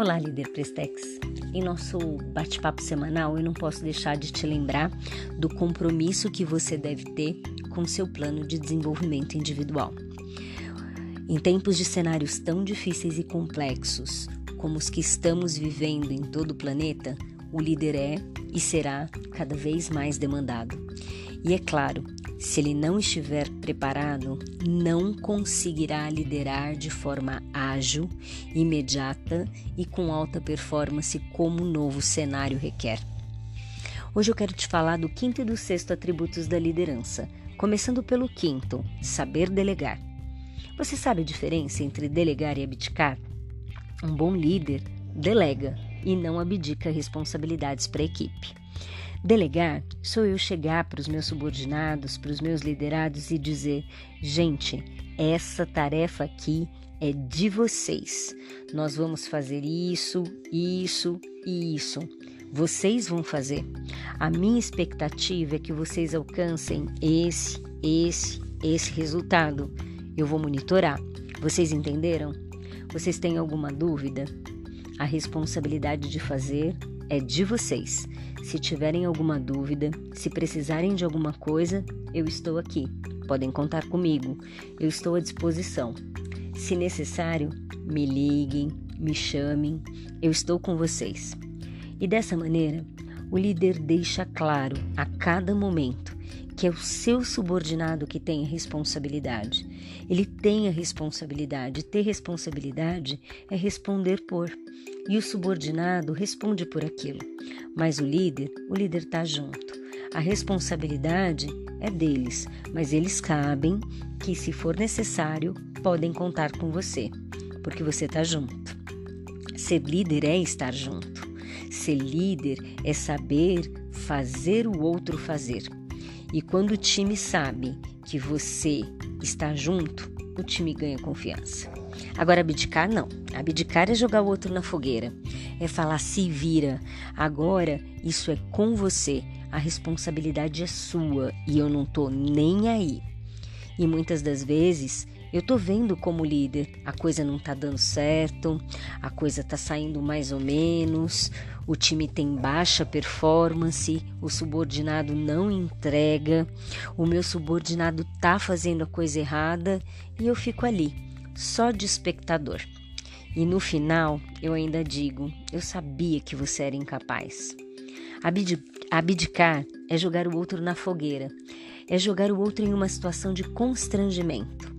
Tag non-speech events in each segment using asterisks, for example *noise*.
Olá, líder Prestex. Em nosso bate-papo semanal, eu não posso deixar de te lembrar do compromisso que você deve ter com seu plano de desenvolvimento individual. Em tempos de cenários tão difíceis e complexos como os que estamos vivendo em todo o planeta, o líder é e será cada vez mais demandado. E é claro, se ele não estiver preparado, não conseguirá liderar de forma ágil, imediata e com alta performance como o novo cenário requer. Hoje eu quero te falar do quinto e do sexto atributos da liderança, começando pelo quinto, saber delegar. Você sabe a diferença entre delegar e abdicar? Um bom líder delega e não abdica responsabilidades para a equipe. Delegar sou eu chegar para os meus subordinados, para os meus liderados e dizer: gente, essa tarefa aqui é de vocês. Nós vamos fazer isso, isso e isso. Vocês vão fazer. A minha expectativa é que vocês alcancem esse, esse, esse resultado. Eu vou monitorar. Vocês entenderam? Vocês têm alguma dúvida? A responsabilidade de fazer é de vocês. Se tiverem alguma dúvida, se precisarem de alguma coisa, eu estou aqui. Podem contar comigo. Eu estou à disposição. Se necessário, me liguem, me chamem. Eu estou com vocês. E dessa maneira, o líder deixa claro a cada momento que é o seu subordinado que tem a responsabilidade. Ele tem a responsabilidade. Ter responsabilidade é responder por. E o subordinado responde por aquilo. Mas o líder, o líder está junto. A responsabilidade é deles, mas eles cabem que, se for necessário, podem contar com você, porque você está junto. Ser líder é estar junto. Ser líder é saber fazer o outro fazer. E quando o time sabe que você está junto, o time ganha confiança. Agora, abdicar não. Abdicar é jogar o outro na fogueira. É falar se vira. Agora, isso é com você. A responsabilidade é sua e eu não tô nem aí. E muitas das vezes eu tô vendo como líder, a coisa não tá dando certo, a coisa tá saindo mais ou menos, o time tem baixa performance, o subordinado não entrega, o meu subordinado tá fazendo a coisa errada e eu fico ali, só de espectador. E no final, eu ainda digo: eu sabia que você era incapaz. Abdicar é jogar o outro na fogueira, é jogar o outro em uma situação de constrangimento.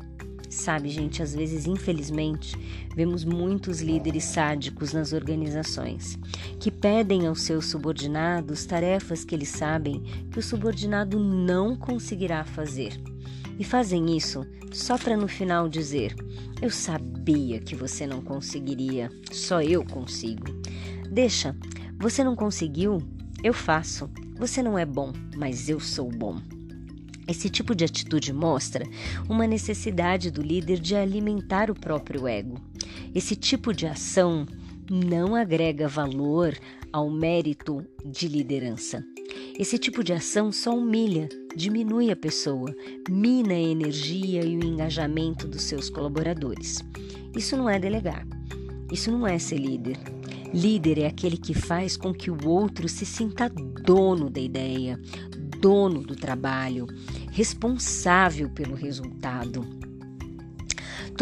Sabe, gente, às vezes, infelizmente, vemos muitos líderes sádicos nas organizações que pedem aos seus subordinados tarefas que eles sabem que o subordinado não conseguirá fazer. E fazem isso só para no final dizer: Eu sabia que você não conseguiria, só eu consigo. Deixa, você não conseguiu? Eu faço. Você não é bom, mas eu sou bom. Esse tipo de atitude mostra uma necessidade do líder de alimentar o próprio ego. Esse tipo de ação não agrega valor ao mérito de liderança. Esse tipo de ação só humilha, diminui a pessoa, mina a energia e o engajamento dos seus colaboradores. Isso não é delegar. Isso não é ser líder. Líder é aquele que faz com que o outro se sinta dono da ideia, dono do trabalho, responsável pelo resultado.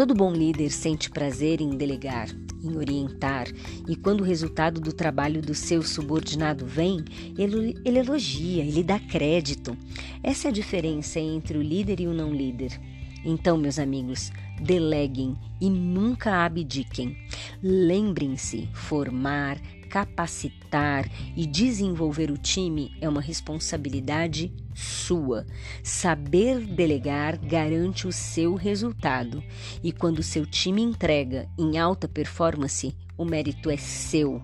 Todo bom líder sente prazer em delegar, em orientar, e quando o resultado do trabalho do seu subordinado vem, ele, ele elogia, ele dá crédito. Essa é a diferença entre o líder e o não líder. Então, meus amigos, deleguem e nunca abdiquem. Lembrem-se, formar, capacitar e desenvolver o time é uma responsabilidade sua. Saber delegar garante o seu resultado e quando seu time entrega em alta performance, o mérito é seu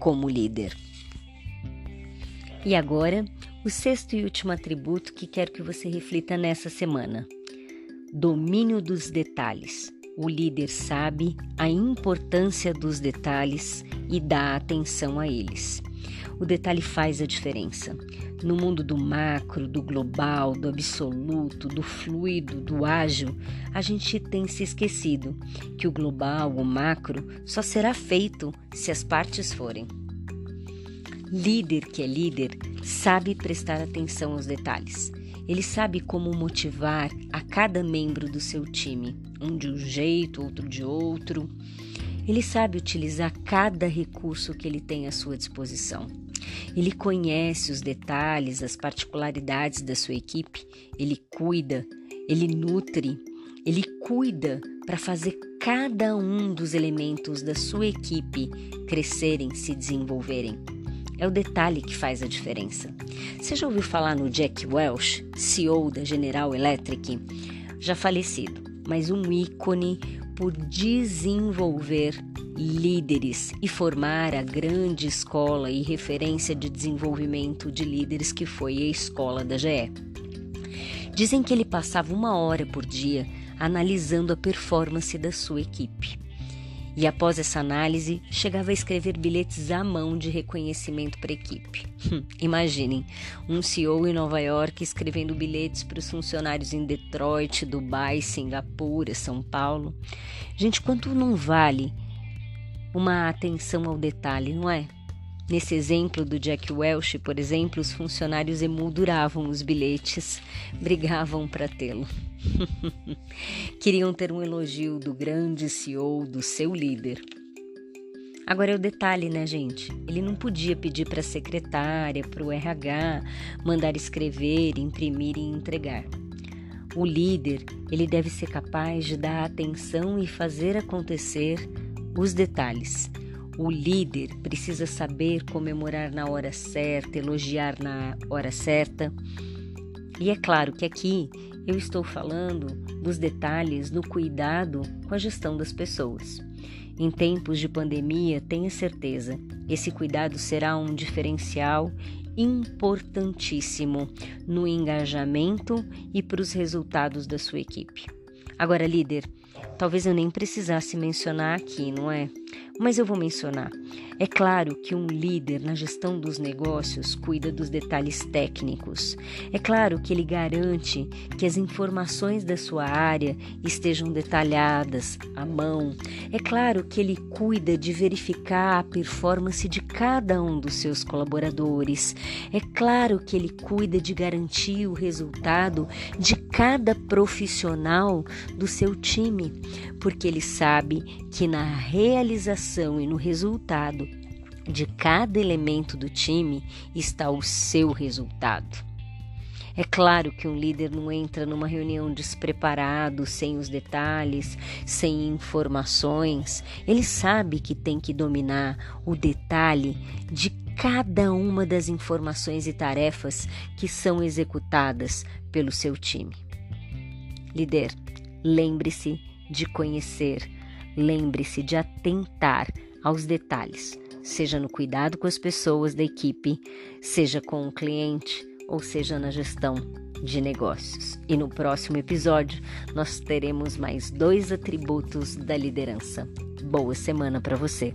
como líder. E agora, o sexto e último atributo que quero que você reflita nessa semana: domínio dos detalhes. O líder sabe a importância dos detalhes e dá atenção a eles. O detalhe faz a diferença. No mundo do macro, do global, do absoluto, do fluido, do ágil, a gente tem se esquecido que o global, o macro, só será feito se as partes forem. Líder que é líder sabe prestar atenção aos detalhes. Ele sabe como motivar a cada membro do seu time, um de um jeito, outro de outro. Ele sabe utilizar cada recurso que ele tem à sua disposição. Ele conhece os detalhes, as particularidades da sua equipe, ele cuida, ele nutre, ele cuida para fazer cada um dos elementos da sua equipe crescerem, se desenvolverem. É o detalhe que faz a diferença. Você já ouviu falar no Jack Welch, CEO da General Electric, já falecido, mas um ícone por desenvolver líderes e formar a grande escola e referência de desenvolvimento de líderes que foi a escola da GE. Dizem que ele passava uma hora por dia analisando a performance da sua equipe. E após essa análise, chegava a escrever bilhetes à mão de reconhecimento para a equipe. Hum, imaginem, um CEO em Nova York escrevendo bilhetes para os funcionários em Detroit, Dubai, Singapura, São Paulo. Gente, quanto não vale uma atenção ao detalhe, não é? Nesse exemplo do Jack Welch, por exemplo, os funcionários emolduravam os bilhetes, brigavam para tê-lo. *laughs* Queriam ter um elogio do grande CEO, do seu líder. Agora é o detalhe, né, gente? Ele não podia pedir para a secretária, para o RH, mandar escrever, imprimir e entregar. O líder, ele deve ser capaz de dar atenção e fazer acontecer os detalhes. O líder precisa saber comemorar na hora certa, elogiar na hora certa. E é claro que aqui eu estou falando dos detalhes no cuidado com a gestão das pessoas. Em tempos de pandemia, tenha certeza, esse cuidado será um diferencial importantíssimo no engajamento e para os resultados da sua equipe. Agora, líder, talvez eu nem precisasse mencionar aqui, não é? Mas eu vou mencionar. É claro que um líder na gestão dos negócios cuida dos detalhes técnicos. É claro que ele garante que as informações da sua área estejam detalhadas à mão. É claro que ele cuida de verificar a performance de cada um dos seus colaboradores. É claro que ele cuida de garantir o resultado de cada profissional do seu time, porque ele sabe que na realização e no resultado de cada elemento do time está o seu resultado. É claro que um líder não entra numa reunião despreparado, sem os detalhes, sem informações. Ele sabe que tem que dominar o detalhe de cada uma das informações e tarefas que são executadas pelo seu time. Líder, lembre-se de conhecer, lembre-se de atentar aos detalhes seja no cuidado com as pessoas da equipe, seja com o cliente ou seja na gestão de negócios. E no próximo episódio nós teremos mais dois atributos da liderança. Boa semana para você!